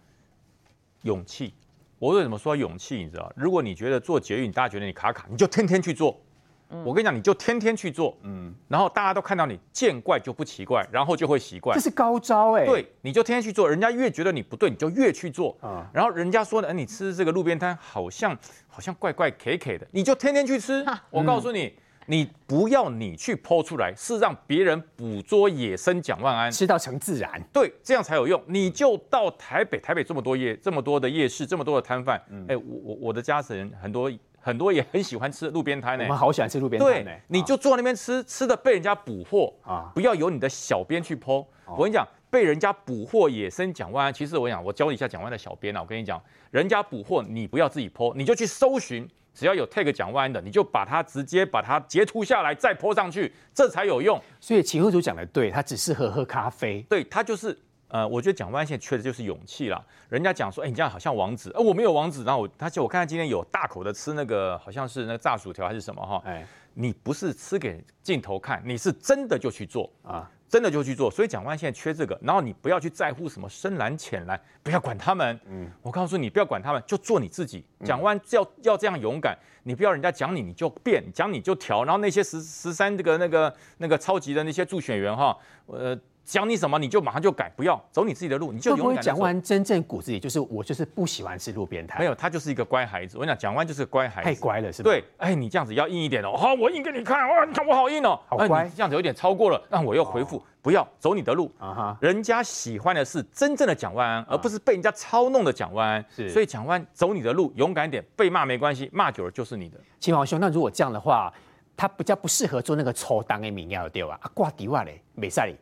勇气。我为什么说勇气？你知道，如果你觉得做捷运，大家觉得你卡卡，你就天天去做。嗯、我跟你讲，你就天天去做，嗯，然后大家都看到你见怪就不奇怪，然后就会习惯。这是高招哎、欸。对，你就天天去做，人家越觉得你不对，你就越去做啊。然后人家说呢，哎，你吃这个路边摊好像好像怪怪 K K 的，你就天天去吃。我告诉你。嗯你不要你去剖出来，是让别人捕捉野生蒋万安，吃到成自然，对，这样才有用。你就到台北，台北这么多夜，这么多的夜市，这么多的摊贩，哎、嗯欸，我我我的家人很多很多也很喜欢吃路边摊呢。我们好喜欢吃路边摊呢。你就坐那边吃，吃的被人家捕获啊，不要由你的小编去剖。我跟你讲，被人家捕获野生蒋万安，其实我讲，我教你一下蒋万安的小编啊，我跟你讲，人家捕获你不要自己剖，你就去搜寻。只要有 tag 蒋万安的，你就把它直接把它截图下来，再 po 上去，这才有用。所以秦慧珠讲的对，他只适合喝咖啡。对，他就是呃，我觉得蒋万安现在缺的就是勇气啦。人家讲说，哎、欸，你这样好像王子，呃，我没有王子。然后我，他就我看他今天有大口的吃那个，好像是那个炸薯条还是什么哈。哎，你不是吃给镜头看，你是真的就去做啊。真的就去做，所以蒋万安现在缺这个，然后你不要去在乎什么深蓝浅蓝，不要管他们。嗯，我告诉你，不要管他们，就做你自己。蒋万安要要这样勇敢，你不要人家讲你你就变，讲你就调，然后那些十十三这个那个那个超级的那些助选员哈，呃。讲你什么你就马上就改，不要走你自己的路，你就勇敢。蒋万安真正骨子里就是我就是不喜欢吃路边摊。没有，他就是一个乖孩子。我跟你讲，蒋万安就是乖孩子。太乖了，是吧？对，哎，你这样子要硬一点哦。好，我硬给你看，哇，你看我好硬哦。好乖。这样子有点超过了，那我又回复，不要走你的路。啊哈。人家喜欢的是真正的蒋万安，而不是被人家操弄的蒋万安。是。所以蒋万安走你的路，勇敢一点，被骂没关系，骂久了就是你的。秦皇兄，那如果这样的话，他比较不适合做那个抽档的民调对吧？啊，挂底袜嘞，没赛哩。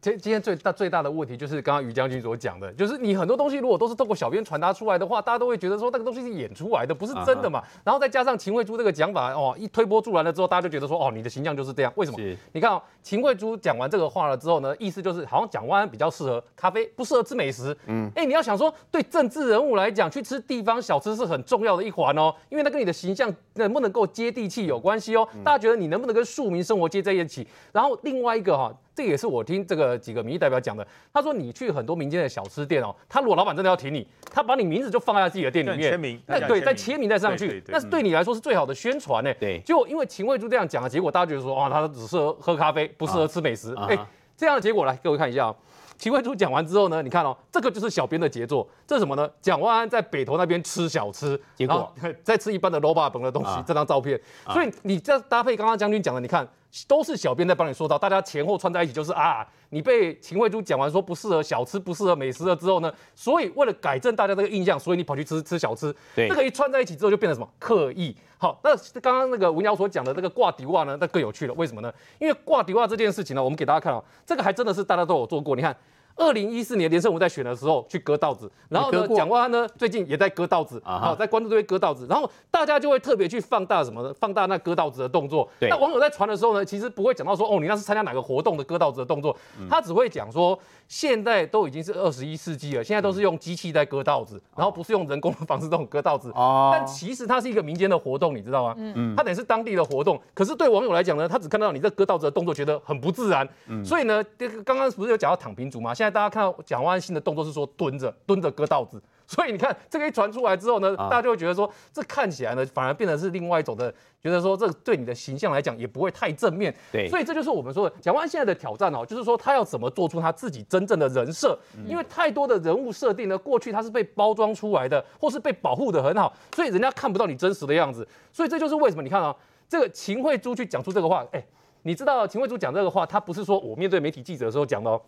今今天最大最大的问题就是刚刚于将军所讲的，就是你很多东西如果都是透过小编传达出来的话，大家都会觉得说那个东西是演出来的，不是真的嘛。然后再加上秦惠珠这个讲法哦，一推波助澜了之后，大家就觉得说哦，你的形象就是这样。为什么？你看哦，秦惠珠讲完这个话了之后呢，意思就是好像蒋万安比较适合咖啡，不适合吃美食。嗯，哎，你要想说对政治人物来讲，去吃地方小吃是很重要的一环哦，因为那跟你的形象能不能够接地气有关系哦。大家觉得你能不能跟庶民生活接在一起？然后另外一个哈。这也是我听这个几个民意代表讲的。他说，你去很多民间的小吃店哦，他如果老板真的要挺你，他把你名字就放在自己的店里面，签名，那对，再签名再上去，那是对你来说是最好的宣传呢。对，就因为秦慧珠这样讲的结果，大家觉得说，哇，他只适合喝咖啡，不适合吃美食。哎，这样的结果来，各位看一下哦。秦慧珠讲完之后呢，你看哦，这个就是小编的杰作。这是什么呢？蒋万安在北投那边吃小吃，结果再 吃一般的卤肉饭的东西，这张照片。所以你这搭配刚刚将军讲的，你看。都是小编在帮你说到，大家前后串在一起，就是啊，你被秦慧珠讲完说不适合小吃、不适合美食了之后呢，所以为了改正大家这个印象，所以你跑去吃吃小吃，对，这个一串在一起之后就变成什么刻意。好，那刚刚那个文瑶所讲的这个挂底袜呢，那更有趣了，为什么呢？因为挂底袜这件事情呢，我们给大家看哦，这个还真的是大家都有做过，你看。二零一四年连胜文在选的时候去割稻子，然后呢，蒋万安呢最近也在割稻子，好，在关注这边割稻子，然后大家就会特别去放大什么呢？放大那割稻子的动作。那网友在传的时候呢，其实不会讲到说哦，你那是参加哪个活动的割稻子的动作，他只会讲说现在都已经是二十一世纪了，现在都是用机器在割稻子，然后不是用人工的方式这种割稻子。哦。但其实它是一个民间的活动，你知道吗？嗯。它等于是当地的活动，可是对网友来讲呢，他只看到你这割稻子的动作，觉得很不自然。嗯。所以呢，这个刚刚不是有讲到躺平族吗？现在大家看到蒋万安新的动作是说蹲着蹲着割稻子，所以你看这个一传出来之后呢，大家就会觉得说，这看起来呢反而变得是另外一种的，觉得说这对你的形象来讲也不会太正面。对，所以这就是我们说的蒋万安现在的挑战哦，就是说他要怎么做出他自己真正的人设，因为太多的人物设定呢，过去他是被包装出来的，或是被保护的很好，所以人家看不到你真实的样子。所以这就是为什么你看啊，这个秦慧珠去讲出这个话，哎，你知道秦慧珠讲这个话，他不是说我面对媒体记者的时候讲的哦。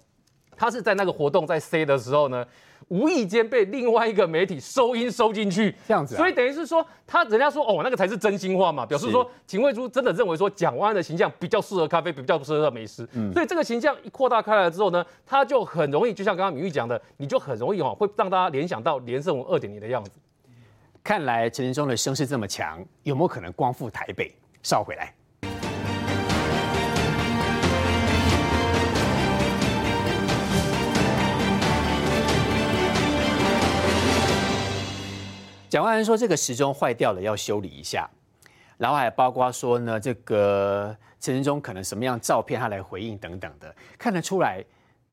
他是在那个活动在 say 的时候呢，无意间被另外一个媒体收音收进去，这样子，所以等于是说，他人家说哦，那个才是真心话嘛，表示说秦慧珠真的认为说蒋万安的形象比较适合咖啡，比较不适合美食，嗯，所以这个形象一扩大开来之后呢，他就很容易，就像刚刚明玉讲的，你就很容易哦，会让大家联想到连胜文二点零的样子。看来陈时中的声势这么强，有没有可能光复台北？稍回来。蒋万安说：“这个时钟坏掉了，要修理一下。”然后还包括说呢，这个陈时中可能什么样照片他来回应等等的，看得出来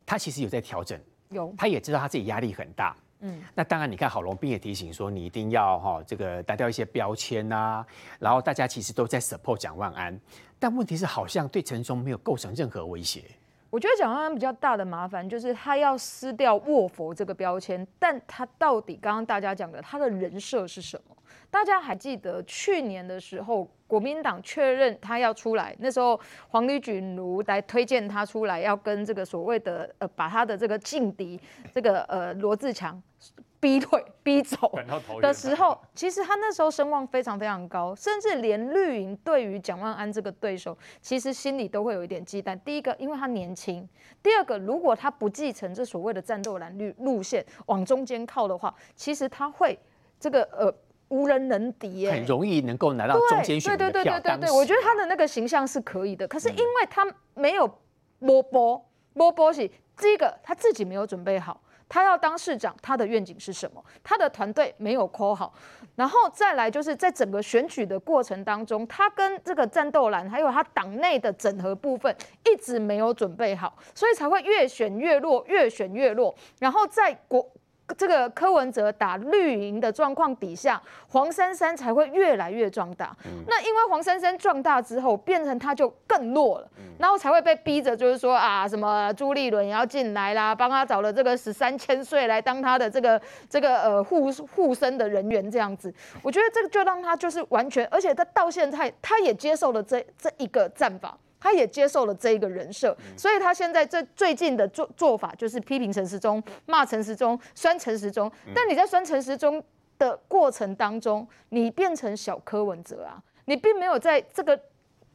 他其实有在调整，有。他也知道他自己压力很大，嗯，那当然，你看郝龙斌也提醒说，你一定要哈这个打掉一些标签啊，然后大家其实都在 support 蒋万安，但问题是好像对陈时中没有构成任何威胁。我觉得蒋万安比较大的麻烦就是他要撕掉卧佛这个标签，但他到底刚刚大家讲的他的人设是什么？大家还记得去年的时候，国民党确认他要出来，那时候黄旅举奴来推荐他出来，要跟这个所谓的呃把他的这个劲敌这个呃罗志强逼退 逼走的时候，其实他那时候声望非常非常高，甚至连绿营对于蒋万安这个对手，其实心里都会有一点忌惮。第一个，因为他年轻；第二个，如果他不继承这所谓的战斗蓝绿路线往中间靠的话，其实他会这个呃。无人能敌耶，很容易能够拿到中间选票。对对对对对对，我觉得他的那个形象是可以的。可是因为他没有摸波摸波是这个他自己没有准备好，他要当市长，他的愿景是什么？他的团队没有 call 好，然后再来就是在整个选举的过程当中，他跟这个战斗蓝还有他党内的整合部分一直没有准备好，所以才会越选越弱，越选越弱。然后在国。这个柯文哲打绿营的状况底下，黄珊珊才会越来越壮大。嗯、那因为黄珊珊壮大之后，变成他就更弱了，嗯、然后才会被逼着，就是说啊，什么朱立伦也要进来啦，帮他找了这个十三千岁来当他的这个这个呃护护身的人员这样子。我觉得这个就让他就是完全，而且他到现在他也接受了这这一个战法。他也接受了这一个人设，所以他现在最最近的做做法就是批评陈时中，骂陈时中，酸陈时中。但你在酸陈时中的过程当中，你变成小柯文哲啊，你并没有在这个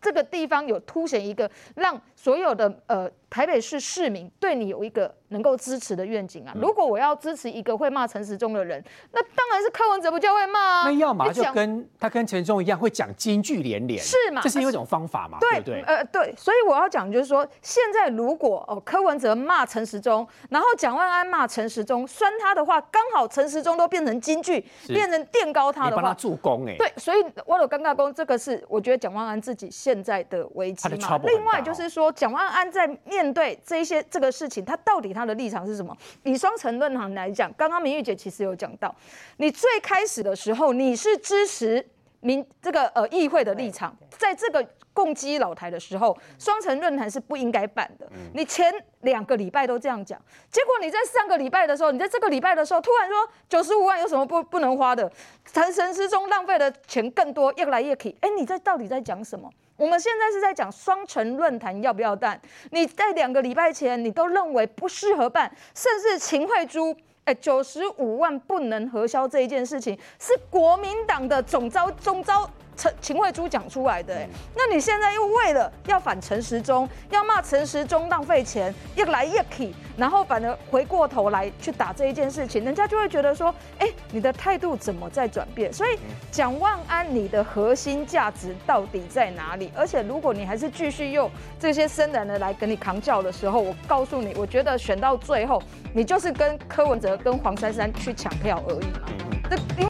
这个地方有凸显一个让所有的呃台北市市民对你有一个。能够支持的愿景啊！如果我要支持一个会骂陈时中的人，那当然是柯文哲不就会骂啊。那要嘛就跟他跟陈时中一样，会讲金句连连，是嘛？这是一种方法嘛？对对，呃对。所以我要讲就是说，现在如果哦柯文哲骂陈时中，然后蒋万安骂陈时中，酸他的话，刚好陈时中都变成金句，变成垫高他的话，帮他助攻哎。对，所以我有尴尬攻，这个是我觉得蒋万安自己现在的危机嘛。另外就是说，蒋万安在面对这一些这个事情，他到底他的立场是什么？以双城论坛来讲，刚刚明玉姐其实有讲到，你最开始的时候你是支持民这个呃议会的立场，在这个共击老台的时候，双城论坛是不应该办的。你前两个礼拜都这样讲，结果你在上个礼拜的时候，你在这个礼拜的时候突然说九十五万有什么不不能花的？谈神之中浪费的钱更多，越来越可以。哎，你在到底在讲什么？我们现在是在讲双城论坛要不要办？你在两个礼拜前，你都认为不适合办，甚至秦惠珠，哎，九十五万不能核销这一件事情，是国民党的总招总招。陈秦慧珠讲出来的，哎，那你现在又为了要反陈时中，要骂陈时中浪费钱，又来一起，然后反而回过头来去打这一件事情，人家就会觉得说，哎，你的态度怎么在转变？所以蒋万安，你的核心价值到底在哪里？而且如果你还是继续用这些生人的来跟你扛教的时候，我告诉你，我觉得选到最后，你就是跟柯文哲跟黄珊珊去抢票而已嘛。这。